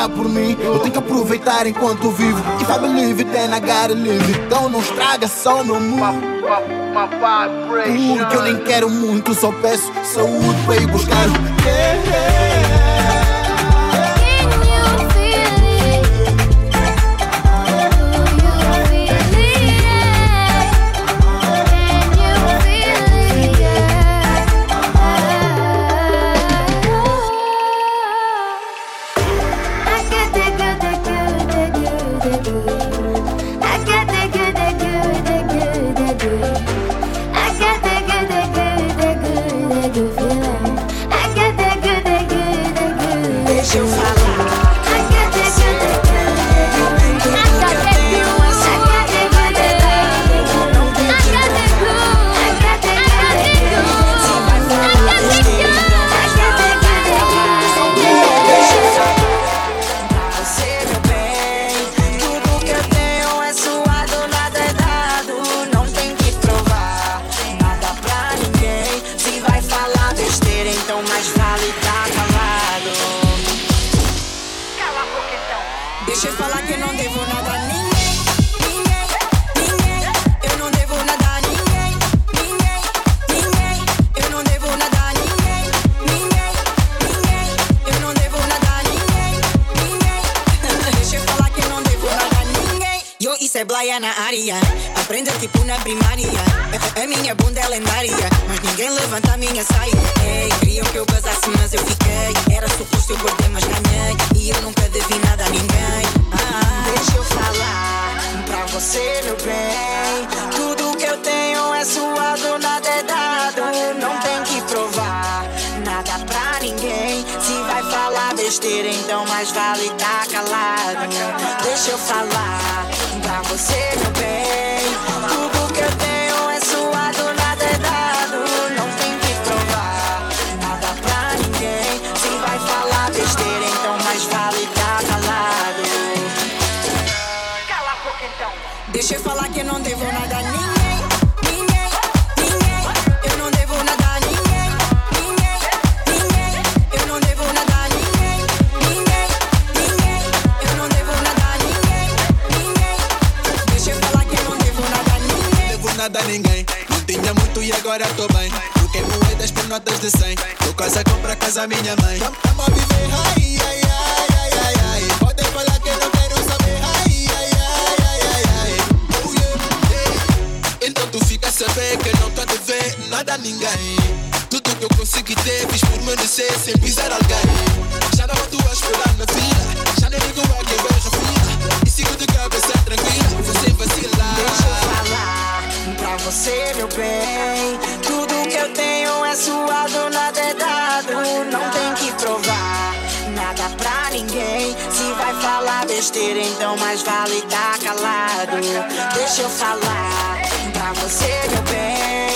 irá por mim. Eu tenho que aproveitar enquanto vivo. I believe it then I gotta live Então não estraga só meu my, my Porque eu nem quero muito Só peço saúde para ir buscar o yeah. É blaia na área. Aprenda tipo na primária. A, a minha bunda é lendária. Mas ninguém levanta a minha saia. Ei, queriam que eu basasse, mas eu fiquei. Era suposto eu perder, mas ganhei. E eu nunca devi nada a ninguém. Ah, deixa eu falar pra você, meu bem. Tudo que eu tenho é suado, nada é dado. Não tem que provar nada pra ninguém. Se vai falar besteira, então mais vale tá calado. Deixa eu falar pra você, meu bem. Tudo que eu tenho é suado, nada é dado. Não tem que provar nada pra ninguém. Se vai falar besteira, então mais vale tá calado. Cala a boca então. Deixa eu falar que não devo nada a. Ninguém, devo nada a ninguém. Não tinha muito e agora tô bem. Troquei moedas por notas de 100. Tô quase a comprar casa minha mãe. Tam- Tamo a viver, ai, ai, ai, ai, ai, ai. Podem falar que eu não quero saber, ai, ai, ai, ai, ai, ai. Oh, yeah, yeah. Então tu fica a saber que eu não tô a dever nada a ninguém. Tudo que eu consegui ter, fiz por merecer sem pisar alguém. Já não ando a esperar na fila. Bem. Tudo que eu tenho é suado, nada é dado. Não tem que provar nada pra ninguém. Se vai falar besteira, então mais vale tá calado. Deixa eu falar pra você, meu bem.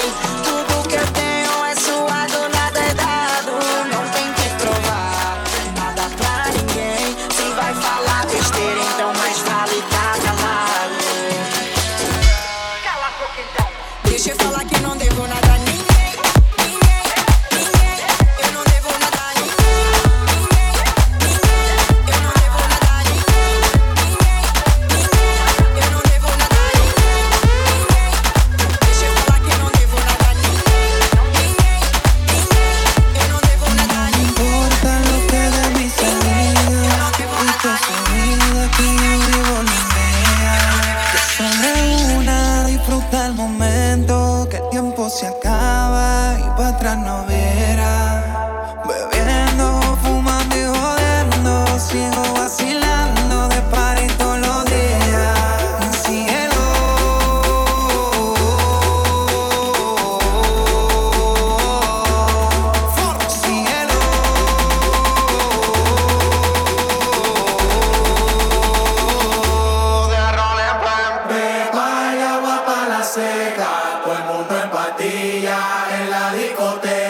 En la discoteca.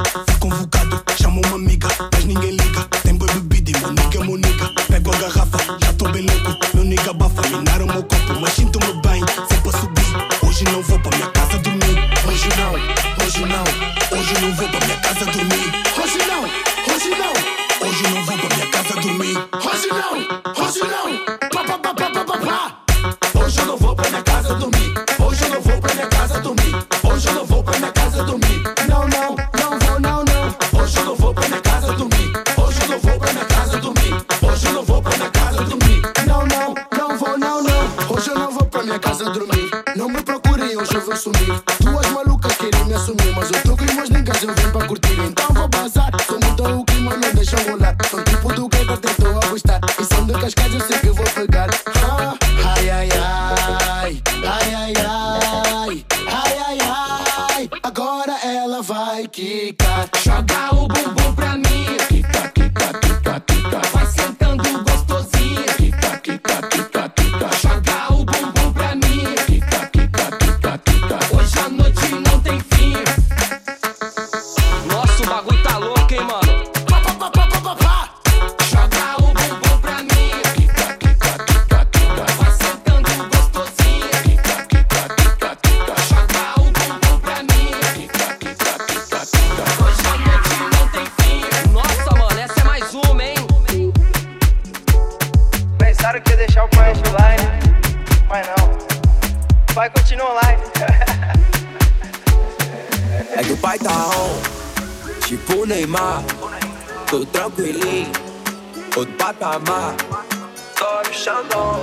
Uh-uh. Vai continuar online. É que o pai tá on, tipo Neymar. Tô tranquilinho, outro patamar. Tô no Xandão,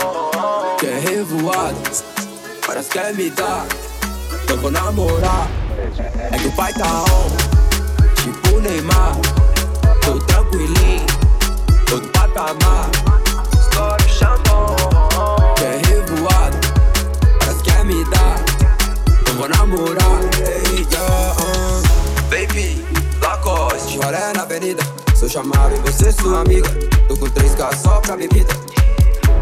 quer revoado, parece que quer me dar. Então vou namorar. É que o pai tá on, tipo Neymar. Tô tranquilinho, outro patamar. Tô no Xandão, quer revoado, me dar. Então vou namorar. Ei, yeah, uh. Baby, Lacoste, choré na avenida. Sou chamado e você sua amiga. Tô com 3K só pra bebida.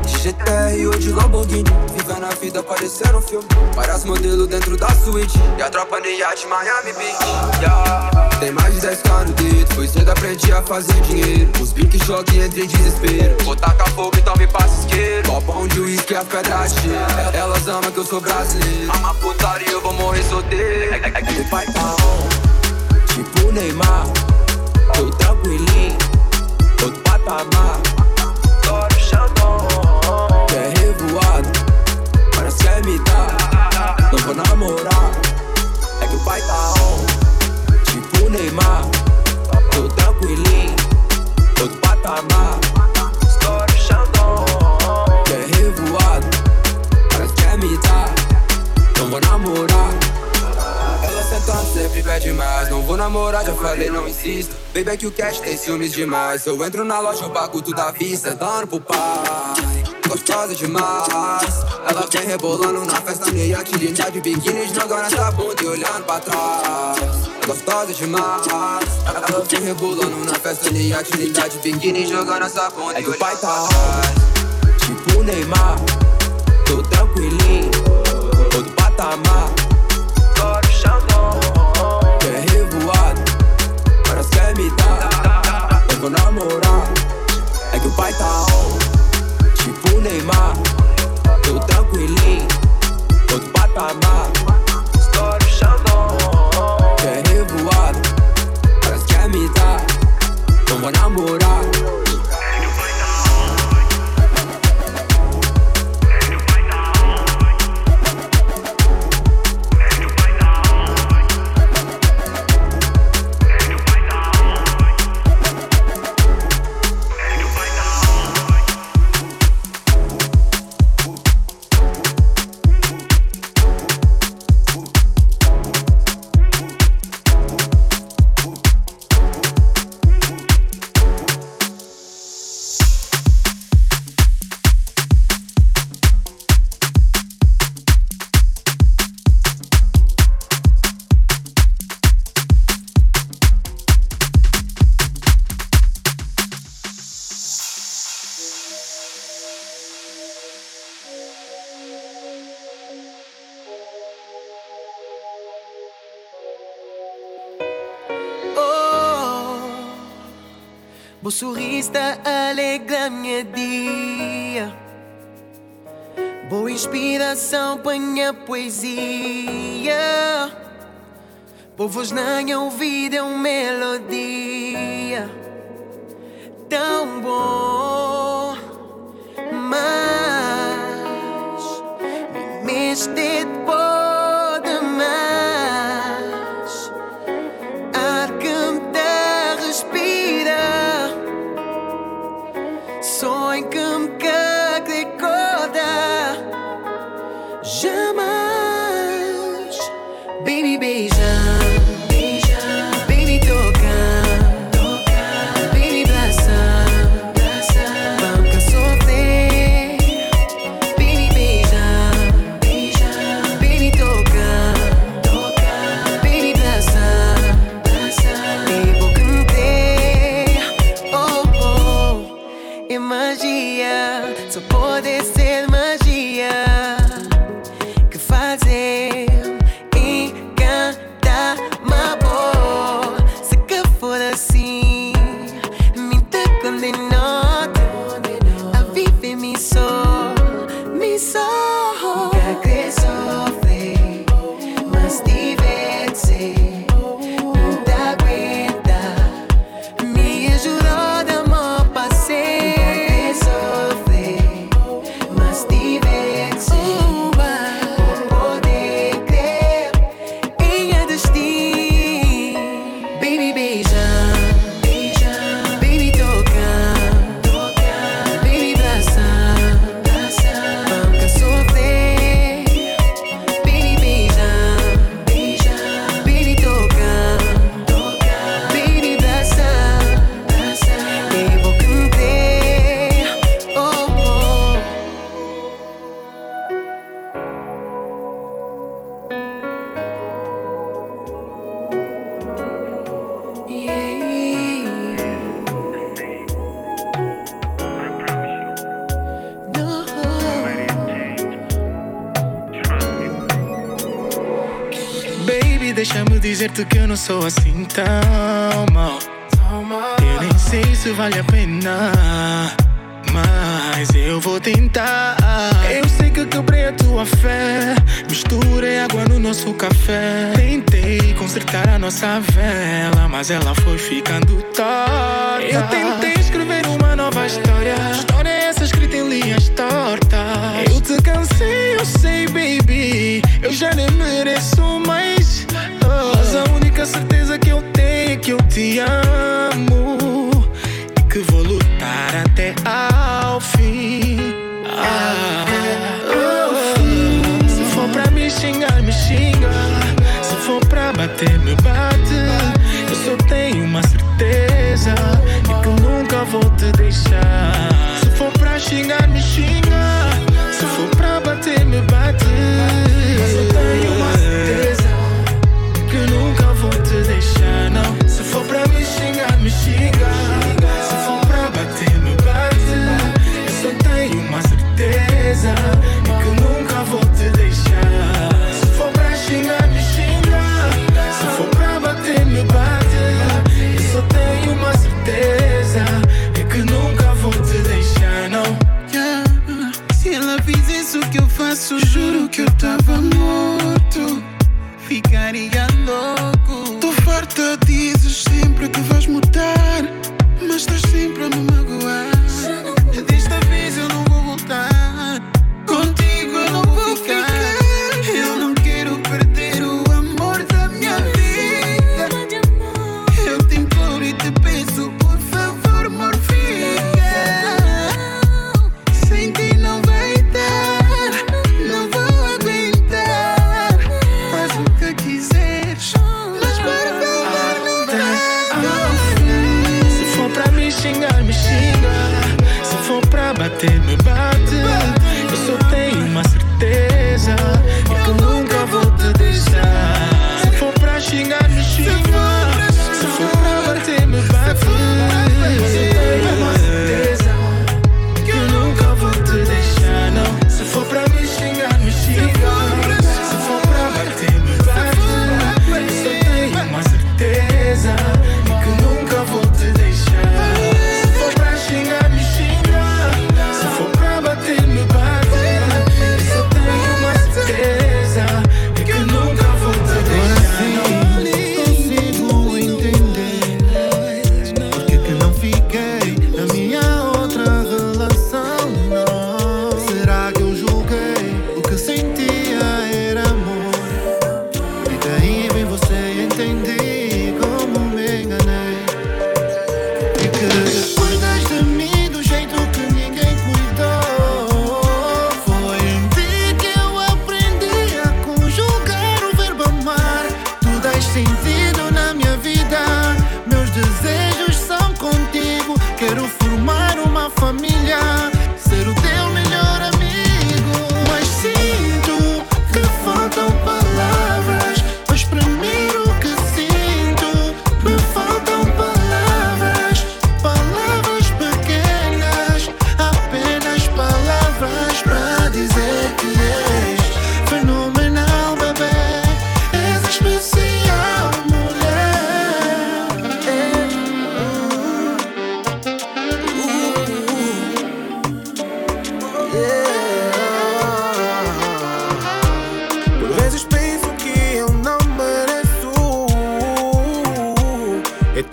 De GTR ou de Lamborghini. Viva na vida parecendo um filme. Várias modelos dentro da suíte. E a tropa de iate Miami Beach. Yeah. Tem mais de 10k no dedo. Foi cedo aprendi a fazer dinheiro. Os piques choque entre desespero. Vou tacar fogo, então me passa isqueiro. Copão de uísque, as pedras de gelo. Elas amam que eu sou brasileiro. Ama putaria, eu vou morrer solteiro. É, é, é que o pai tá on. Tipo Neymar. Tô tranquilinho. Outro patamar. No Xandão. Quer revoado. Parece que quer me dar. Não vou namorar. É que o pai tá on. Neymar. Tô tranquilinho. Outro patamar. No Xandão. Quer revoado. Parece que quer me. Não vou namorar. Ela sentando sempre pede mais. Não vou namorar, já falei, não insisto. Baby, é que o cash tem ciúmes demais. Eu entro na loja, eu pago tudo à vista. Dando pro pai. Gostosa demais. Ela vem rebolando na festa no iate. Linda de biquíni, jogando essa bunda e olhando pra trás. É gostosa demais. Ela vem rebolando na festa de biquíni, jogando essa bunda. É que o pai tá hot, tipo o Neymar. Tô tranquilinho, outro patamar. Tô no Xandão, quer revoado, parece que quer me dar. Eu vou namorar, é que o pai tá on, tipo o Neymar. Tô tranquilinho, outro patamar. When I'm bored, O sorriso alegra minha dia. Boa inspiração para minha poesia. Povos na minha ouvida é uma melodia tão boa. pasó así.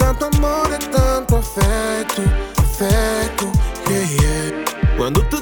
tanto amor, é tanto afeto, afeto, yeah, yeah. Quando tu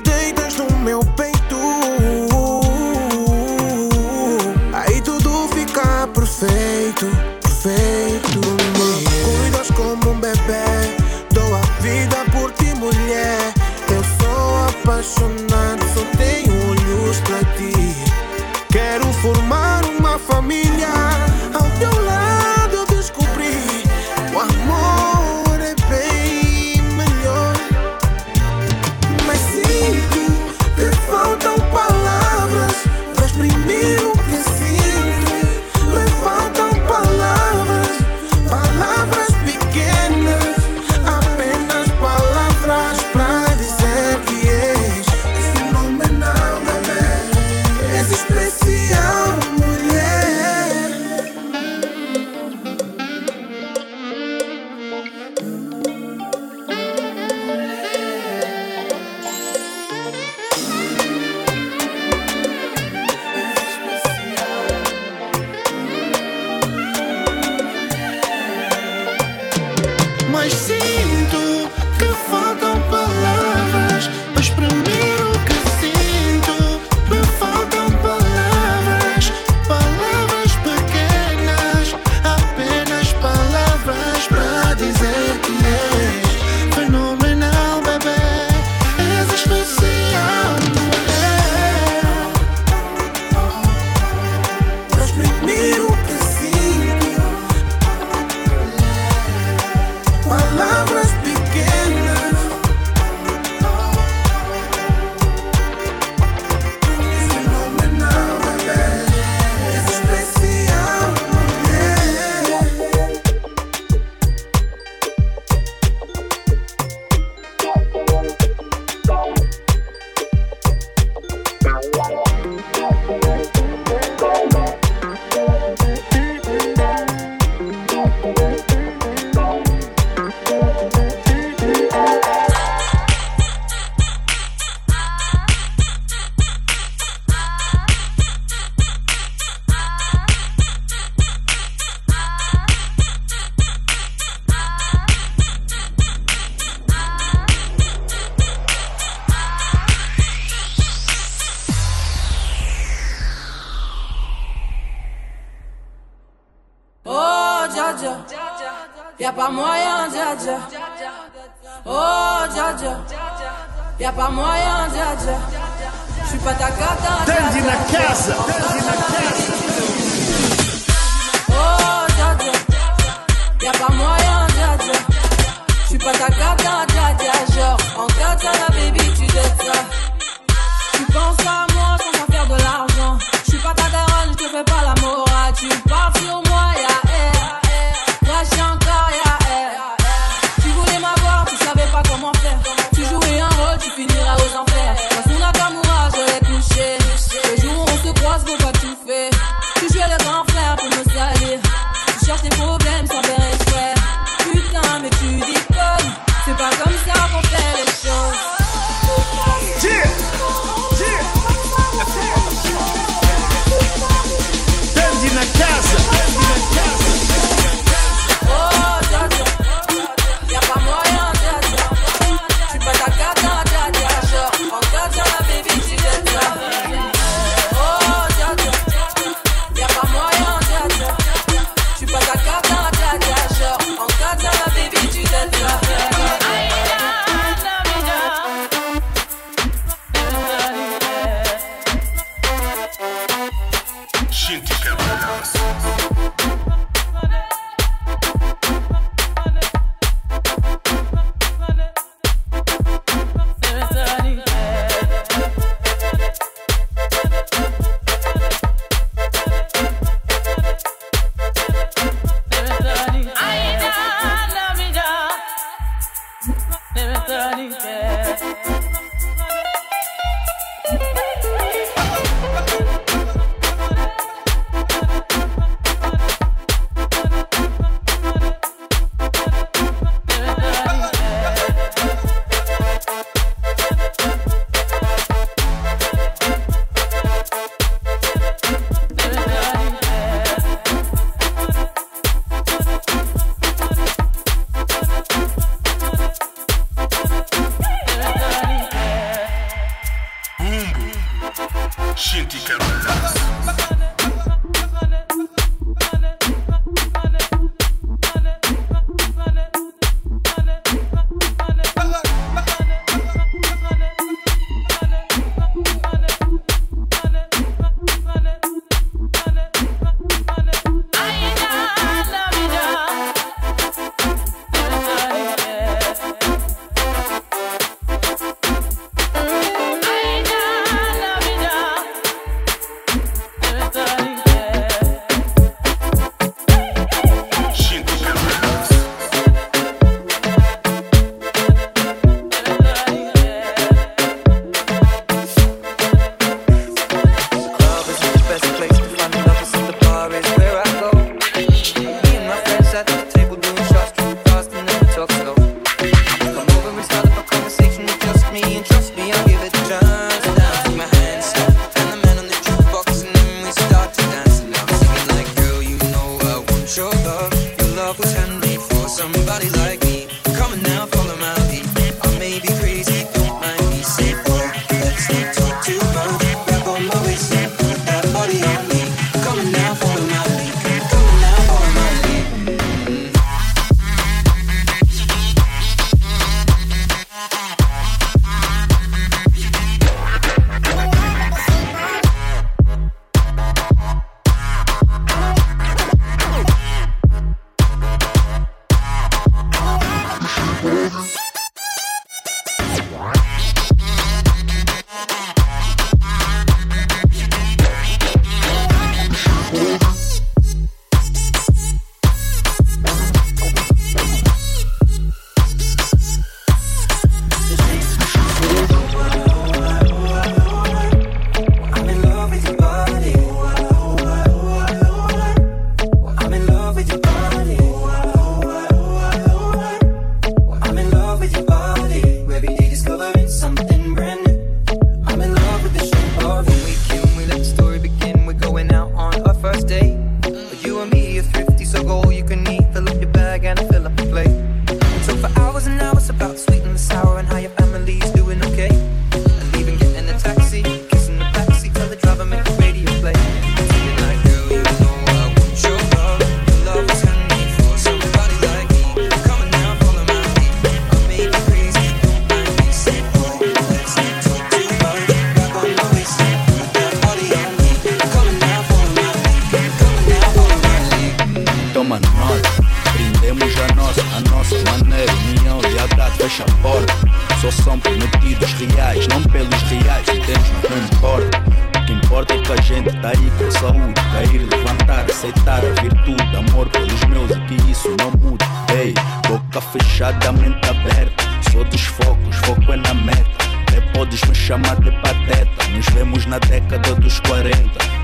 boca fechada, mente aberta, sou dos focos, foco é na meta. Até podes me chamar de pateta, nos vemos na década dos 40.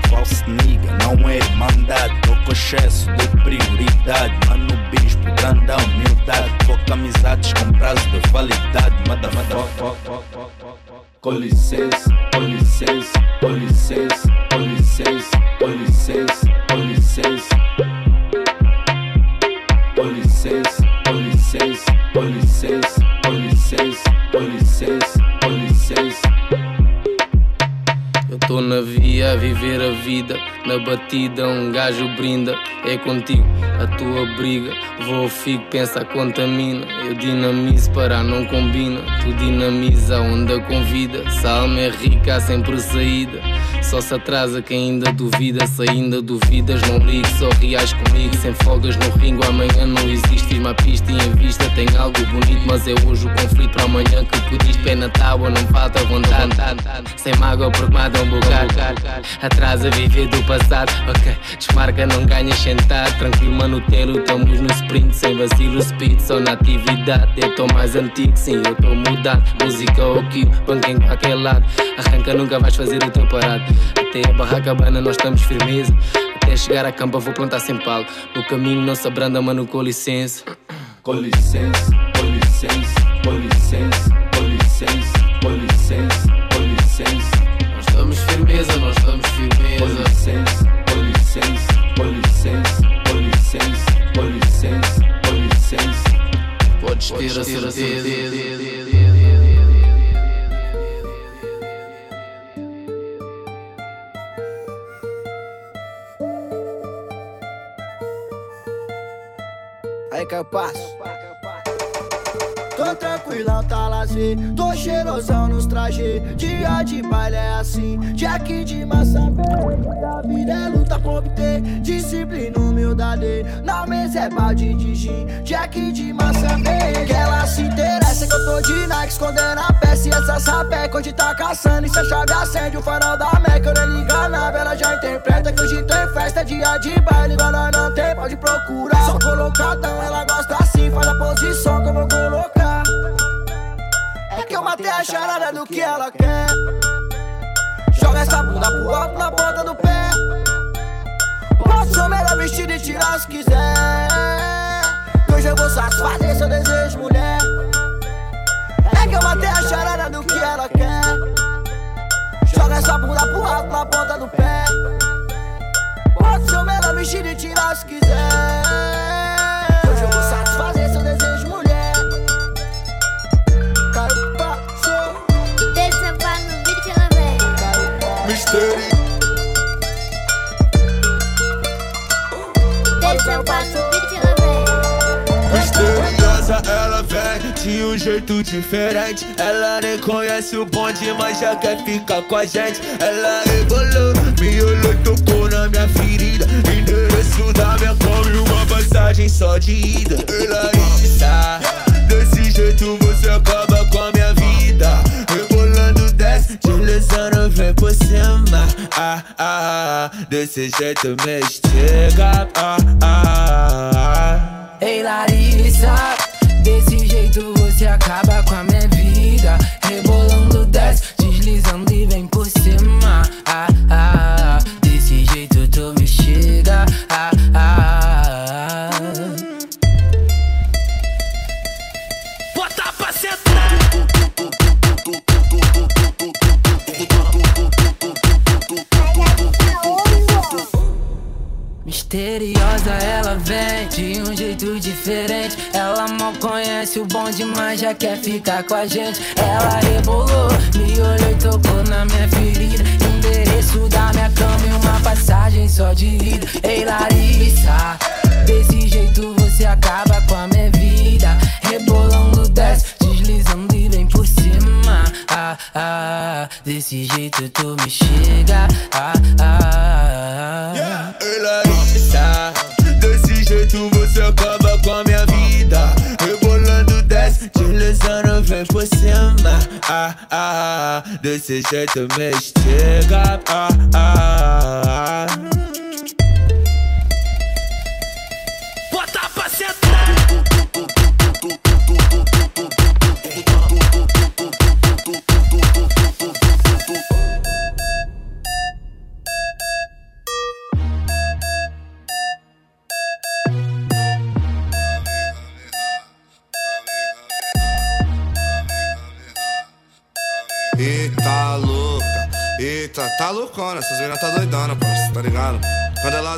False nigga, não é irmandade. Tô com excesso de prioridade. Mano, bispo, grande humildade. Pouca amizades com prazo de validade. Mada, mada, Com licença, com licença, com licença, com licença, com licença, com licença. Licença, com licença, com licença. Eu tô na via a viver a vida, na batida um gajo brinda. É contigo a tua briga, vou fico, pensa, contamina. Eu dinamizo para não combina, tu dinamiza a onda convida. Se a alma é rica, há sempre saída. Só se atrasa quem ainda duvida, se ainda duvidas, não ligue, só reais comigo. Sem folgas no ringo, amanhã não existe. Uma pista e em vista tem algo bonito, mas é hoje o conflito para amanhã que pediste. Pé na tábua, não falta vontade. Sem mágoa, porque mata um bocado. Atrás a viver do passado, ok. Desmarca, não ganhas sentado. Tranquilo, mano, telo, estamos no sprint. Sem vacilo, speed, só na atividade. Eu tô mais antigo, sim, eu tô mudado. Música ou kill, banco em qualquer lado. Arranca, nunca vais fazer o teu parado. Até a barraca bana, nós estamos firmeza. Até chegar à campa, vou plantar sem palo. No caminho, não se abranda, mano, com licença. Com licença, com licença, com licença, com licença, com licença, com licença. Dia de baile é assim. Jack de massa. A vida é luta pra obter. Disciplina, humildade. Na mesa é balde de gin. Jack de massa verde. Que ela se interessa que eu tô de Nike. Escondendo a peça e essa sapeca. Onde tá caçando e se a chave acende o farol da Meca. Eu nem liga na ela já interpreta que hoje tem festa. Dia de baile, igual nós não tem, pode procurar. Só colocadão, ela gosta assim. Faz a posição que eu vou colocar. Matei a charada do que ela quer. Joga essa bunda pro alto na ponta do pé. Posso ser o melhor vestido e tirar se quiser. Que hoje eu vou satisfazer seu desejo, mulher. É que eu matei a charada do que ela quer. Joga essa bunda pro alto na ponta do pé. Pode ser o melhor vestido e tirar se quiser. Dirty. Deixa eu passo o beat Misteriosa ela vem, de um jeito diferente. Ela nem conhece o bonde, mas já quer ficar com a gente. Ela rebolou, me olhou, e tocou na minha ferida. Endereço da minha Kombi, uma passagem só de ida. Ela está, desse jeito você acaba com a minha Deslizando vem por cima ah, ah, ah. Desse jeito me estiga ah, ah, ah. Ei Larissa, desse jeito você acaba com a minha vida. Rebolando desce, deslizando e vem por cima. Ah, ah, Misteriosa ela vem de um jeito diferente. Ela mal conhece o bonde, mas já quer ficar com a gente. Ela rebolou, me olhou e tocou na minha ferida. Endereço da minha cama e uma passagem só de ida. Ei Larissa, desse jeito você acaba com a minha vida. Rebolando desce, Ah, ah, jeito tu me chega. Ah, ah. Ela está Desse jeito você acaba com a minha vida Rebolando desce, deslizando vem por cima ah, ah, ah. Desse jeito me estiga ah, ah, ah.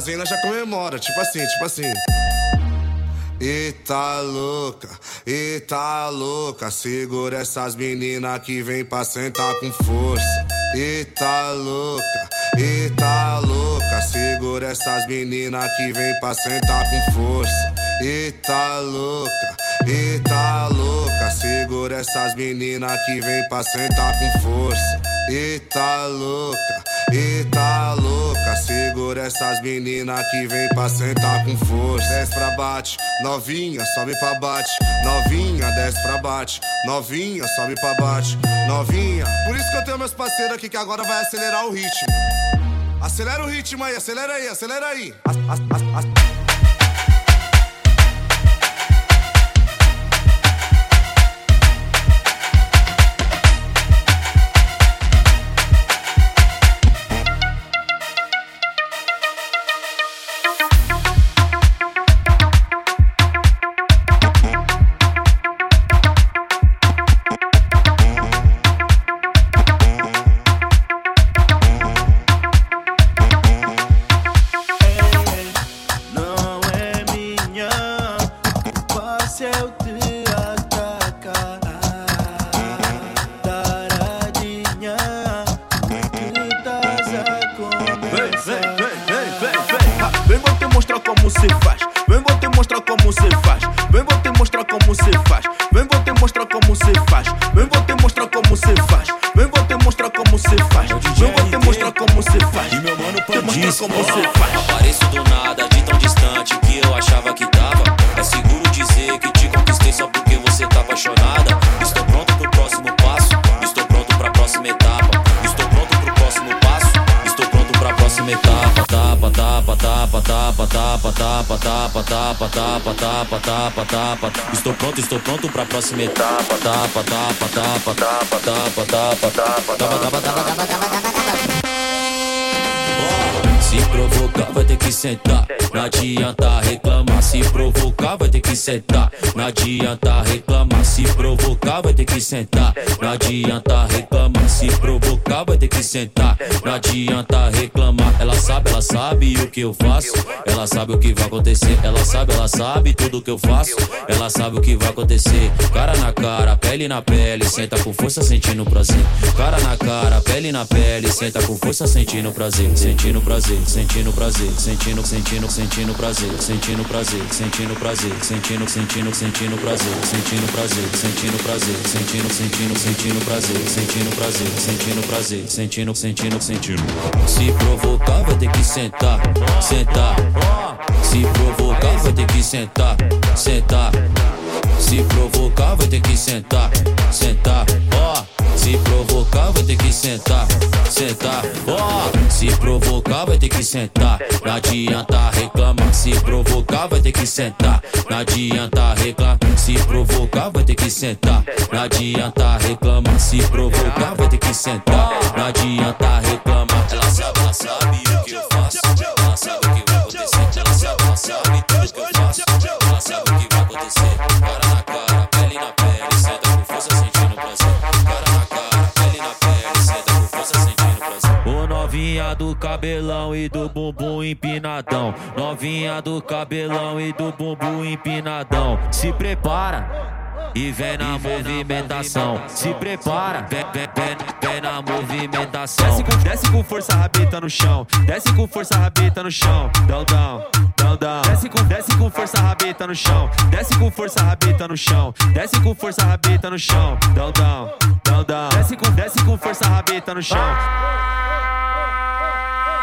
Nós já comemora, tipo assim, tipo assim. Eita louca, eita louca, segura essas meninas que vem pra sentar com força. Eita louca, eita louca, segura essas meninas que vem pra sentar com força. Eita louca, eita louca, segura essas meninas que vem pra sentar com força. Eita louca, eita louca, essas meninas que vem pra sentar com força. Desce pra bate, novinha, sobe pra bate. Novinha, desce pra bate. Novinha, sobe pra bate. Novinha. Por isso que eu tenho meus parceiros aqui que agora vai acelerar o ritmo. Acelera o ritmo aí, acelera aí, acelera aí. As- as- as- pronto, estou pronto pra próxima etapa. Tapa, tapa, tapa, tapa, tapa, tapa, tapa, tapa, tapa, tapa, tapa. Se provocar, vai ter que sentar. Não adianta reclamar. Se provocar, vai ter que sentar. Não adianta reclamar. Se provocar, vai ter que sentar. Não adianta reclamar. Se provocar, vai ter que sentar. Não adianta reclamar. Ela sabe, ela sabe o que eu faço. Ela sabe o que vai acontecer. Ela sabe, ela sabe tudo que eu faço. Ela sabe o que vai acontecer. Cara na cara, pele na pele. Senta com força, sentindo prazer. Cara na cara, pele na pele. Senta com força, sentindo prazer. Sentindo prazer, sentindo prazer. Sentindo, sentindo, sentindo prazer. Sentindo prazer, sentindo prazer, sentindo, sentindo, sentindo prazer, sentindo prazer, sentindo prazer, sentindo, sentindo, sentindo prazer, sentindo prazer, sentindo prazer, sentindo, sentindo, sentindo. Se provocar, vai ter que sentar, sentar. Se provocar, vai ter que sentar, sentar. Se provocar, vai ter que sentar, sentar. Ó, se provocar, vai ter que sentar, sentar. Ó, se provocar, vai ter que sentar. Não adianta reclamar. Se provocar, vai ter que sentar. Não adianta reclamar. Se provocar, vai ter que sentar. Não adianta reclamar. Se provocar, vai ter que sentar. Não adianta reclamar. Ela sabe, ela sabe o que eu faço. Ela sabe o que o. Ô novinha do cabelão e do bumbum empinadão. Novinha do cabelão e do bumbum empinadão. Se prepara. E vem na movimentação, se prepara, vem, vem, vem, vem na movimentação. Desce com, desce com força, rabeta no chão. Desce com força, rabeta no chão. Dão, dão, dão, dão. Desce com, desce com força, rabeta no chão. Desce com força, rabeta no chão. Desce com força, rabeta no chão. Dão, dão, dão, dão. Desce com, desce com força, rabeta no chão.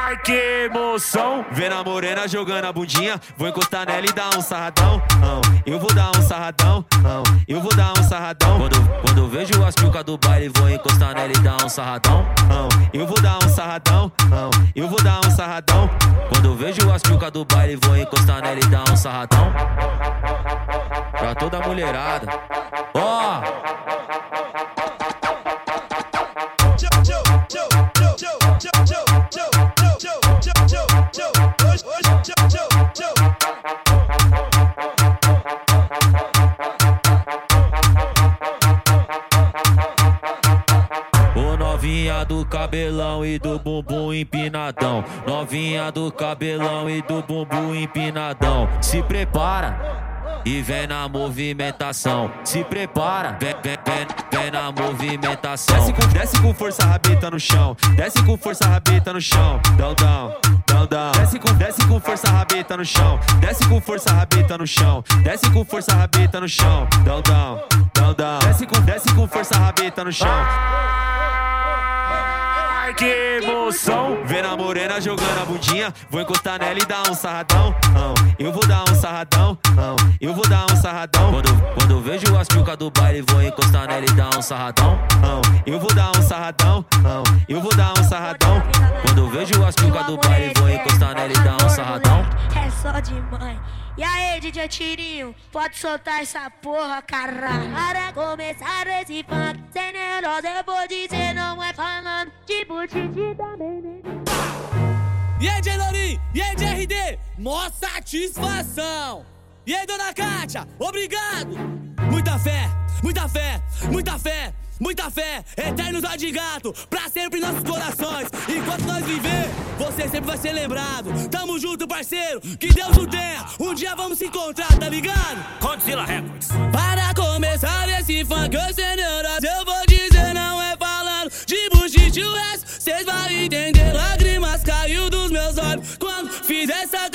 Ai, que emoção! Vendo a morena jogando a bundinha, vou encostar nela e dar um sarradão. Não, eu vou dar um sarradão. Não, eu vou dar um sarradão. Quando, quando vejo as piucas do baile, vou encostar nela e dar um sarradão. Não, eu vou dar um sarradão. Eu vou dar um sarradão. Quando vejo as piucas do baile, vou encostar nela e dar um sarradão. Pra toda mulherada. Ó! Ô cabelão e do bumbum empinadão. Novinha do cabelão e do bumbum empinadão. Se prepara. E vem na movimentação, se prepara, vem, vem, vem, vem na movimentação. Desce com, desce com força, rabeta no chão. Desce com força, rabeta no chão. Dão, dão, dão, dão. Desce com, desce com força, rabeta no chão. Desce com força, rabeta no chão. Desce com força, rabeta no chão. Dão, dão, dão, dão. Desce com, desce com força, rabeta no chão. Ai, que emoção! Vendo a morena jogando a bundinha, vou encostar nela e dar um sarradão. Eu vou dar um sarradão. Eu vou dar um sarradão. Quando, quando eu vejo as piucas do baile, vou encostar nela e dar um sarradão. Eu vou dar um sarradão. Eu vou dar um sarradão. Quando eu vejo as piucas do baile, vou encostar nela e dar um sarradão. É só de mãe. E aí, DJ Tirinho, pode soltar essa porra, caralho. Para começar esse funk, sem neurose, eu vou dizer, não é falando de butiti também, E aí, Lourinho? E aí, RD? Mó satisfação! E aí, dona Kátia? Obrigado! Muita fé, muita fé, muita fé, muita fé! Eternos ó de gato, pra sempre em nossos corações! Enquanto nós viver, você sempre vai ser lembrado! Tamo junto, parceiro! Que Deus o tenha! Um dia vamos se encontrar, tá ligado? Godzilla Records! Para começar esse funk, eu sem neurose, eu vou dizer, não é falando de bullshit cês vão entender. Lágrimas caiu dos meus olhos quando fiz essa